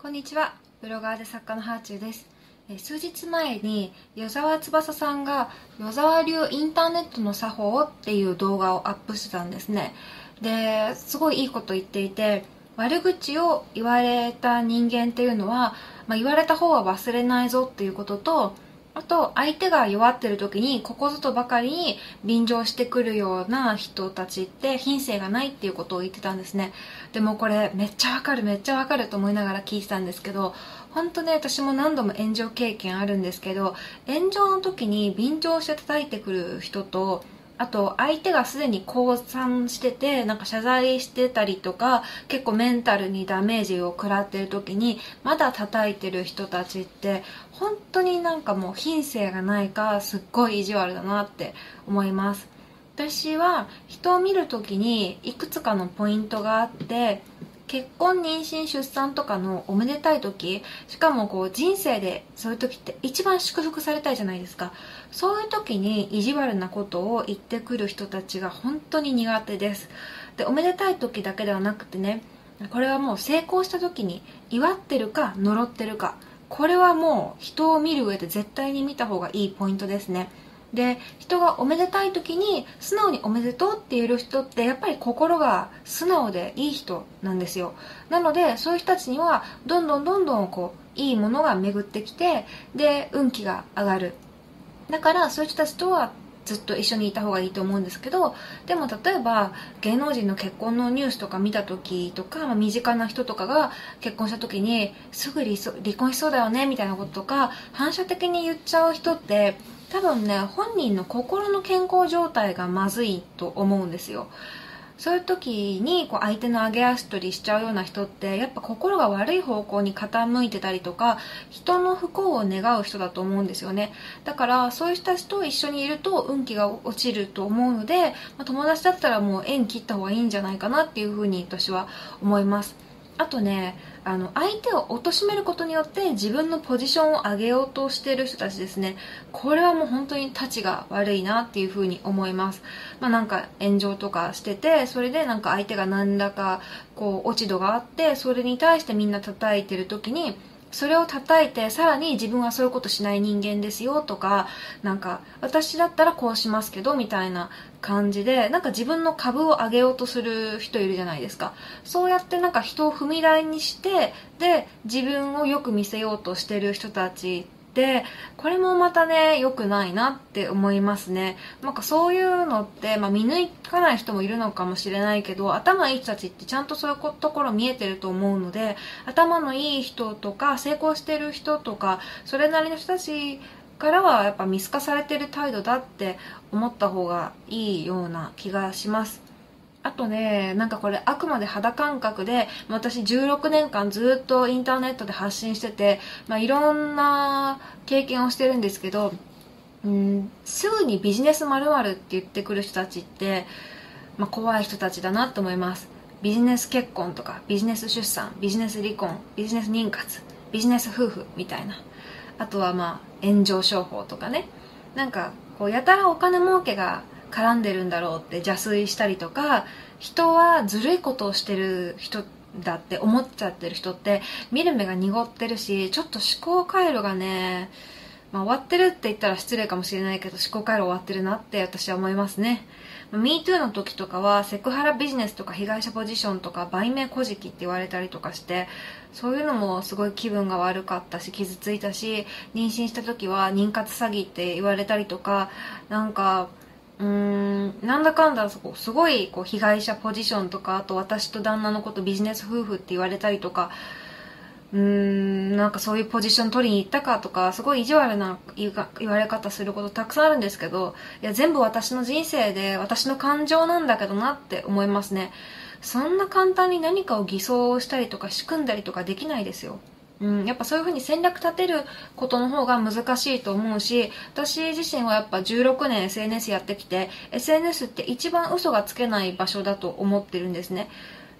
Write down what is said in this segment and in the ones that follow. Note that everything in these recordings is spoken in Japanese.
こんにちは。ブロガーで作家のハーチューです。数日前に与沢翼さんが与沢流インターネットの作法っていう動画をアップしてたんですね。ですごいいいこと言っていて悪口を言われた人間っていうのは、まあ、言われた方は忘れないぞっていうこととあと相手が弱ってる時にここぞとばかりに便乗してくるような人たちって品性がないっていうことを言ってたんですね。でもこれめっちゃわかるめっちゃわかると思いながら聞いてたんですけど本当ね私も何度も炎上経験あるんですけど炎上の時に便乗して叩いてくる人とあと相手がすでに降参しててなんか謝罪してたりとか結構メンタルにダメージを食らってる時にまだ叩いてる人たちって本当になんかもう品性がないかすっごい意地悪だなって思います。私は人を見る時にいくつかのポイントがあって結婚妊娠出産とかのおめでたい時しかもこう人生でそういう時って一番祝福されたいじゃないですか。そういう時に意地悪なことを言ってくる人たちが本当に苦手です。でおめでたい時だけではなくてねこれはもう成功した時に祝ってるか呪ってるかこれはもう人を見る上で絶対に見た方がいいポイントですね。で人がおめでたい時に素直におめでとうって言える人ってやっぱり心が素直でいい人なんですよ。なのでそういう人たちにはどんどんどんどんこういいものが巡ってきてで運気が上がる。だからそういう人たちとはずっと一緒にいた方がいいと思うんですけどでも例えば芸能人の結婚のニュースとか見た時とか、身近な人とかが結婚した時にすぐ離婚しそうだよねみたいなこととか反射的に言っちゃう人って多分ね本人の心の健康状態がまずいと思うんですよ。そういう時にこう相手の上げ足取りしちゃうような人ってやっぱ心が悪い方向に傾いてたりとか人の不幸を願う人だと思うんですよね。だからそういう人たちと一緒にいると運気が落ちると思うので、まあ、友達だったらもう縁切った方がいいんじゃないかなっていうふうに私は思います。あとねあの相手を貶めることによって自分のポジションを上げようとしている人たちですね。これはもう本当にたちが悪いなっていうふうに思います。まあなんか炎上とかしててそれでなんか相手が何らかこう落ち度があってそれに対してみんな叩いてる時にそれを叩いてさらに自分はそういうことしない人間ですよとかなんか私だったらこうしますけどみたいな感じでなんか自分の株を上げようとする人いるじゃないですか。そうやってなんか人を踏み台にしてで自分をよく見せようとしてる人たちでこれもまたね良くないなって思いますね。なんかそういうのって、まあ、見抜かない人もいるのかもしれないけど頭いい人たちってちゃんとそういうところ見えてると思うので頭のいい人とか成功してる人とかそれなりの人たちからはやっぱ見透かされてる態度だって思った方がいいような気がします。あとね、なんかこれあくまで肌感覚で、私16年間ずっとインターネットで発信してて、まあ、いろんな経験をしてるんですけど、うん、すぐにビジネスまるって言ってくる人たちって、まあ、怖い人たちだなと思います。ビジネス結婚とか、ビジネス出産、ビジネス離婚、ビジネス妊活、ビジネス夫婦みたいな。あとはまあ、炎上商法とかね。なんか、こう、やたらお金儲けが絡んでるんだろうって邪推したりとか人はずるいことをしてる人だって思っちゃってる人って見る目が濁ってるしちょっと思考回路がね、まあ、終わってるって言ったら失礼かもしれないけど思考回路終わってるなって私は思いますね。MeToo の時とかはセクハラビジネスとか被害者ポジションとか売名古事記って言われたりとかしてそういうのもすごい気分が悪かったし傷ついたし妊娠した時は妊活詐欺って言われたりとかなんかうーんなんだかんだすごいこう被害者ポジションとかあと私と旦那のことビジネス夫婦って言われたりとかうーんなんかそういうポジション取りに行ったかとかすごい意地悪な言われ方することたくさんあるんですけどいや全部私の人生で私の感情なんだけどなって思いますね。そんな簡単に何かを偽装したりとか仕組んだりとかできないですよ。うん、やっぱそういうふうに戦略立てることの方が難しいと思うし私自身はやっぱ16年 SNS やってきて SNS って一番嘘がつけない場所だと思ってるんですね。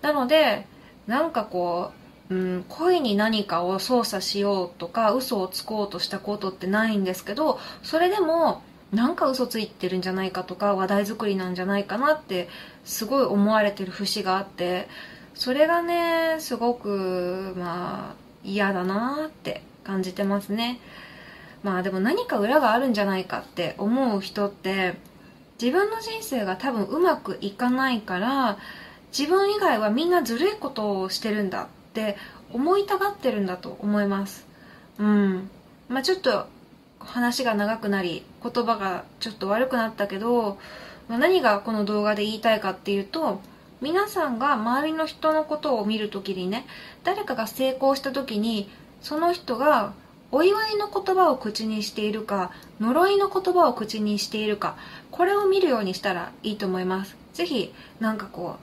なのでなんかこう、うん、恋に何かを操作しようとか嘘をつこうとしたことってないんですけどそれでもなんか嘘ついてるんじゃないかとか話題作りなんじゃないかなってすごい思われてる節があってそれがねすごくまあ嫌だなーって感じてますね。まあでも何か裏があるんじゃないかって思う人って自分の人生が多分うまくいかないから自分以外はみんなずるいことをしてるんだって思いたがってるんだと思います。うん。まあちょっと話が長くなり言葉がちょっと悪くなったけど、ま、何がこの動画で言いたいかっていうと皆さんが周りの人のことを見るときにね誰かが成功した時にその人がお祝いの言葉を口にしているか呪いの言葉を口にしているかこれを見るようにしたらいいと思います。ぜひなんかこ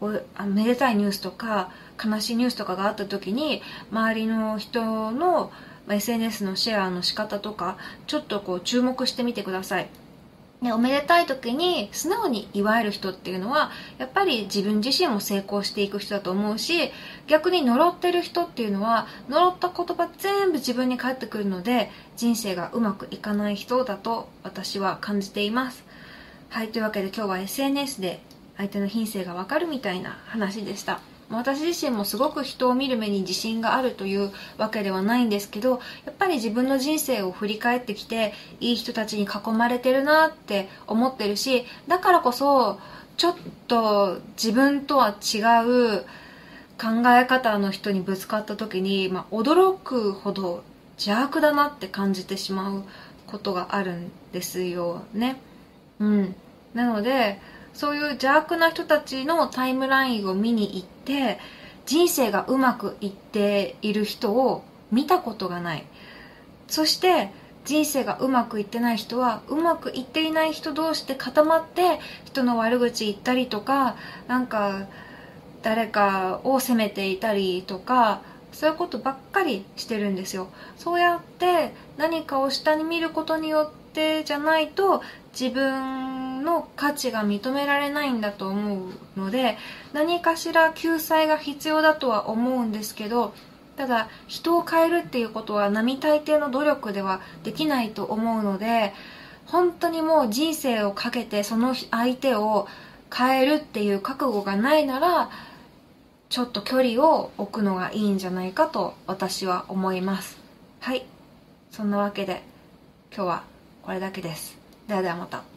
うあめでたいニュースとか悲しいニュースとかがあった時に周りの人の SNS のシェアの仕方とかちょっとこう注目してみてください。ね、おめでたい時に素直に祝える人っていうのはやっぱり自分自身も成功していく人だと思うし逆に呪ってる人っていうのは呪った言葉全部自分に返ってくるので人生がうまくいかない人だと私は感じています。はいというわけで今日は SNS で相手の品性がわかるみたいな話でした。私自身もすごく人を見る目に自信があるというわけではないんですけどやっぱり自分の人生を振り返ってきていい人たちに囲まれてるなって思ってるしだからこそちょっと自分とは違う考え方の人にぶつかった時に、まあ、驚くほど邪悪だなって感じてしまうことがあるんですよね。うん。なので、そういう邪悪な人たちのタイムラインを見に行って人生がうまくいっている人を見たことがない。そして人生がうまくいってない人はうまくいっていない人同士で固まって人の悪口言ったりとかなんか誰かを責めていたりとかそういうことばっかりしてるんですよ。そうやって何かを下に見ることによってじゃないと自分の価値が認められないんだと思うので何かしら救済が必要だとは思うんですけどただ人を変えるっていうことは並大抵の努力ではできないと思うので本当にもう人生をかけてその相手を変えるっていう覚悟がないならちょっと距離を置くのがいいんじゃないかと私は思います。はい。そんなわけで今日はこれだけです。ではではまた。